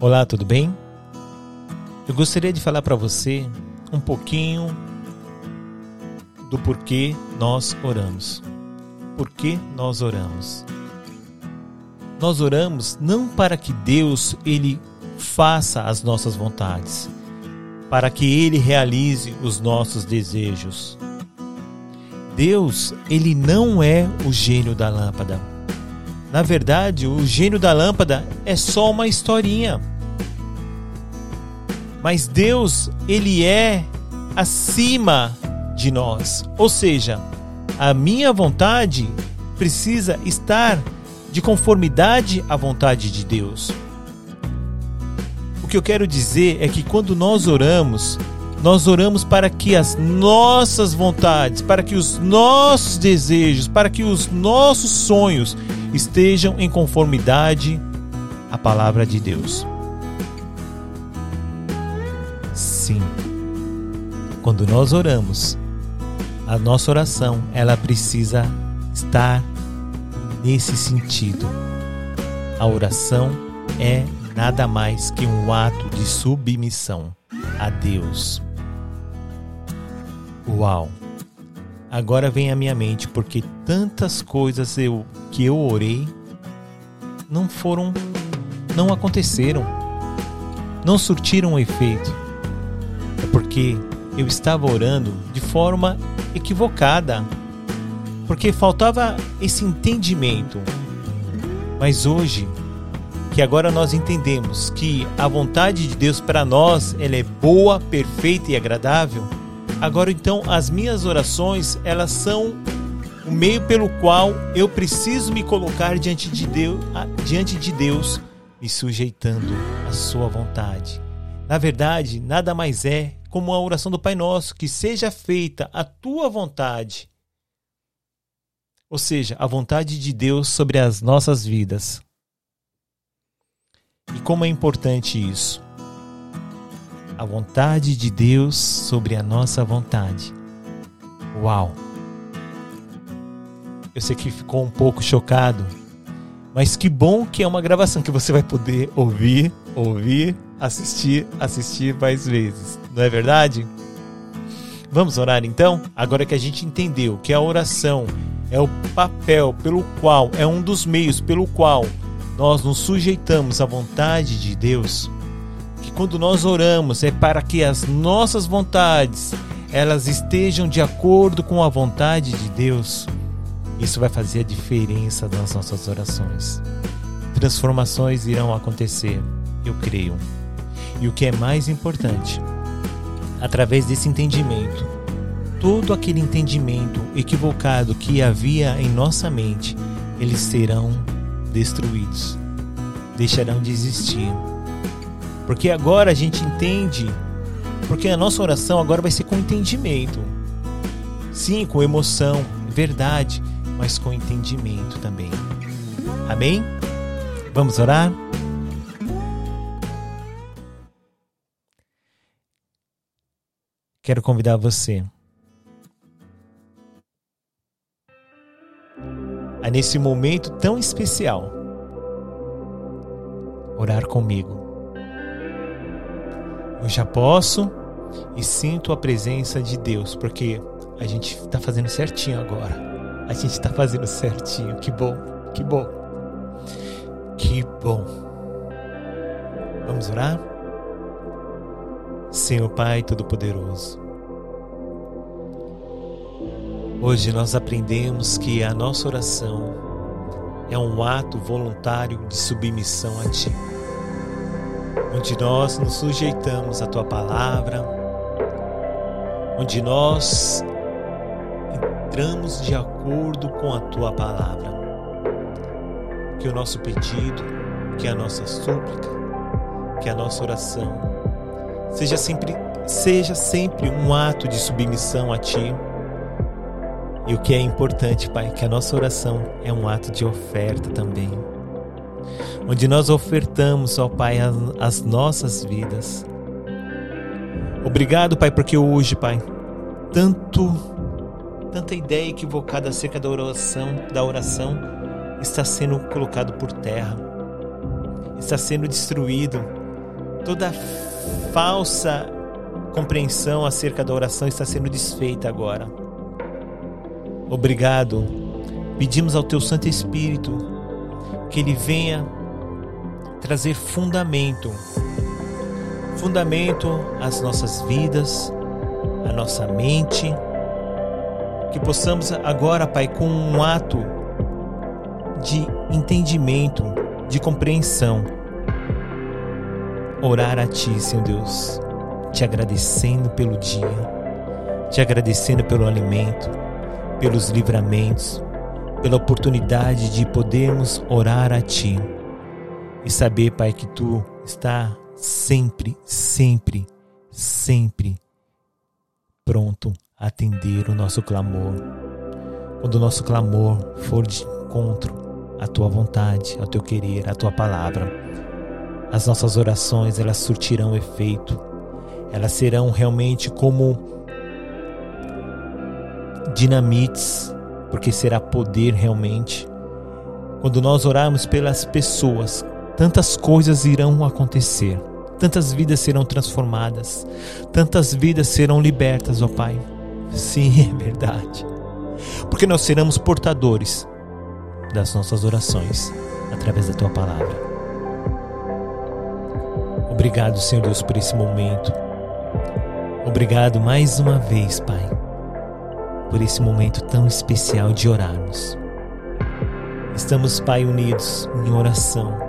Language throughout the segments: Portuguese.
Olá, tudo bem? Eu gostaria de falar para você um pouquinho do porquê nós oramos. Por que nós oramos? Nós oramos não para que Deus ele faça as nossas vontades, para que ele realize os nossos desejos. Deus, ele não é o gênio da lâmpada na verdade, o gênio da lâmpada é só uma historinha. Mas Deus, ele é acima de nós. Ou seja, a minha vontade precisa estar de conformidade à vontade de Deus. O que eu quero dizer é que quando nós oramos, nós oramos para que as nossas vontades, para que os nossos desejos, para que os nossos sonhos estejam em conformidade à palavra de Deus. Sim. Quando nós oramos, a nossa oração, ela precisa estar nesse sentido. A oração é nada mais que um ato de submissão a Deus. Uau! Agora vem à minha mente porque tantas coisas eu que eu orei não foram não aconteceram. Não surtiram efeito. É porque eu estava orando de forma equivocada. Porque faltava esse entendimento. Mas hoje, que agora nós entendemos que a vontade de Deus para nós, ela é boa, perfeita e agradável, Agora então, as minhas orações, elas são o meio pelo qual eu preciso me colocar diante de Deus, diante de Deus, me sujeitando à sua vontade. Na verdade, nada mais é como a oração do Pai Nosso, que seja feita a tua vontade. Ou seja, a vontade de Deus sobre as nossas vidas. E como é importante isso? A vontade de Deus sobre a nossa vontade. Uau! Eu sei que ficou um pouco chocado, mas que bom que é uma gravação que você vai poder ouvir, ouvir, assistir, assistir mais vezes. Não é verdade? Vamos orar então? Agora que a gente entendeu que a oração é o papel pelo qual, é um dos meios pelo qual nós nos sujeitamos à vontade de Deus, quando nós oramos é para que as nossas vontades elas estejam de acordo com a vontade de Deus. Isso vai fazer a diferença nas nossas orações. Transformações irão acontecer, eu creio. E o que é mais importante, através desse entendimento, todo aquele entendimento equivocado que havia em nossa mente, eles serão destruídos, deixarão de existir porque agora a gente entende, porque a nossa oração agora vai ser com entendimento. Sim, com emoção, verdade, mas com entendimento também. Amém? Vamos orar? Quero convidar você a nesse momento tão especial orar comigo. Eu já posso e sinto a presença de Deus, porque a gente está fazendo certinho agora. A gente está fazendo certinho. Que bom, que bom, que bom. Vamos orar? Senhor Pai Todo-Poderoso, hoje nós aprendemos que a nossa oração é um ato voluntário de submissão a Ti onde nós nos sujeitamos à tua palavra, onde nós entramos de acordo com a tua palavra. Que o nosso pedido, que a nossa súplica, que a nossa oração seja sempre seja sempre um ato de submissão a ti. E o que é importante, Pai, que a nossa oração é um ato de oferta também onde nós ofertamos, ó Pai, as, as nossas vidas. Obrigado, Pai, porque hoje, Pai, tanto tanta ideia equivocada acerca da oração, da oração está sendo colocado por terra. Está sendo destruído toda falsa compreensão acerca da oração está sendo desfeita agora. Obrigado. Pedimos ao Teu Santo Espírito que Ele venha trazer fundamento. Fundamento às nossas vidas, à nossa mente, que possamos agora, Pai, com um ato de entendimento, de compreensão, orar a Ti, Senhor Deus, te agradecendo pelo dia, te agradecendo pelo alimento, pelos livramentos, pela oportunidade de podermos orar a Ti e saber, Pai, que Tu está sempre, sempre, sempre pronto a atender o nosso clamor. Quando o nosso clamor for de encontro à tua vontade, ao teu querer, à tua palavra, as nossas orações elas surtirão efeito. Elas serão realmente como dinamites, porque será poder realmente. Quando nós orarmos pelas pessoas, tantas coisas irão acontecer, tantas vidas serão transformadas, tantas vidas serão libertas, ó Pai. Sim, é verdade. Porque nós seremos portadores das nossas orações através da tua palavra. Obrigado, Senhor Deus, por esse momento. Obrigado mais uma vez, Pai, por esse momento tão especial de orarmos. Estamos, Pai, unidos em oração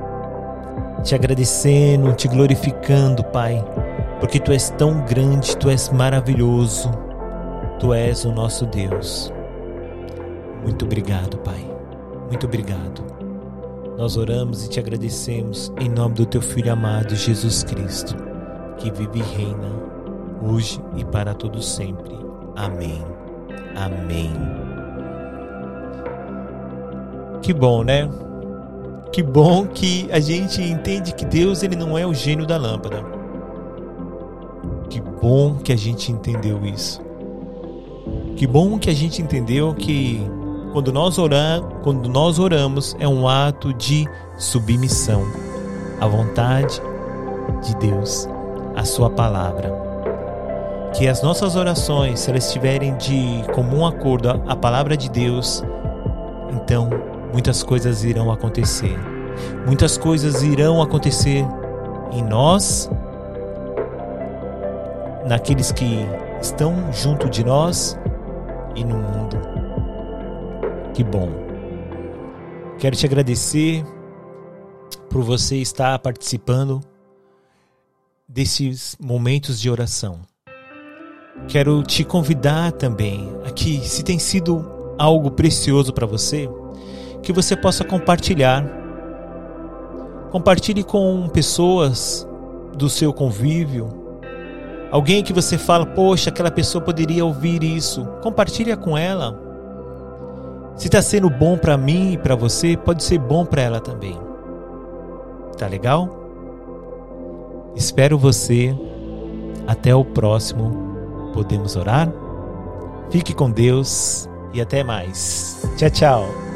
te agradecendo, te glorificando, Pai, porque tu és tão grande, tu és maravilhoso, tu és o nosso Deus. Muito obrigado, Pai. Muito obrigado. Nós oramos e te agradecemos em nome do teu filho amado Jesus Cristo, que vive e reina hoje e para todo sempre. Amém. Amém. Que bom, né? Que bom que a gente entende que Deus ele não é o gênio da lâmpada. Que bom que a gente entendeu isso. Que bom que a gente entendeu que quando nós orar, quando nós oramos é um ato de submissão à vontade de Deus, à sua palavra. Que as nossas orações, se elas estiverem de comum acordo à palavra de Deus, então muitas coisas irão acontecer. Muitas coisas irão acontecer em nós, naqueles que estão junto de nós e no mundo. Que bom. Quero te agradecer por você estar participando desses momentos de oração. Quero te convidar também aqui, se tem sido algo precioso para você, que você possa compartilhar. Compartilhe com pessoas do seu convívio. Alguém que você fala, poxa, aquela pessoa poderia ouvir isso. Compartilha com ela. Se está sendo bom para mim e para você, pode ser bom para ela também. Tá legal? Espero você. Até o próximo. Podemos orar? Fique com Deus e até mais. Tchau, tchau.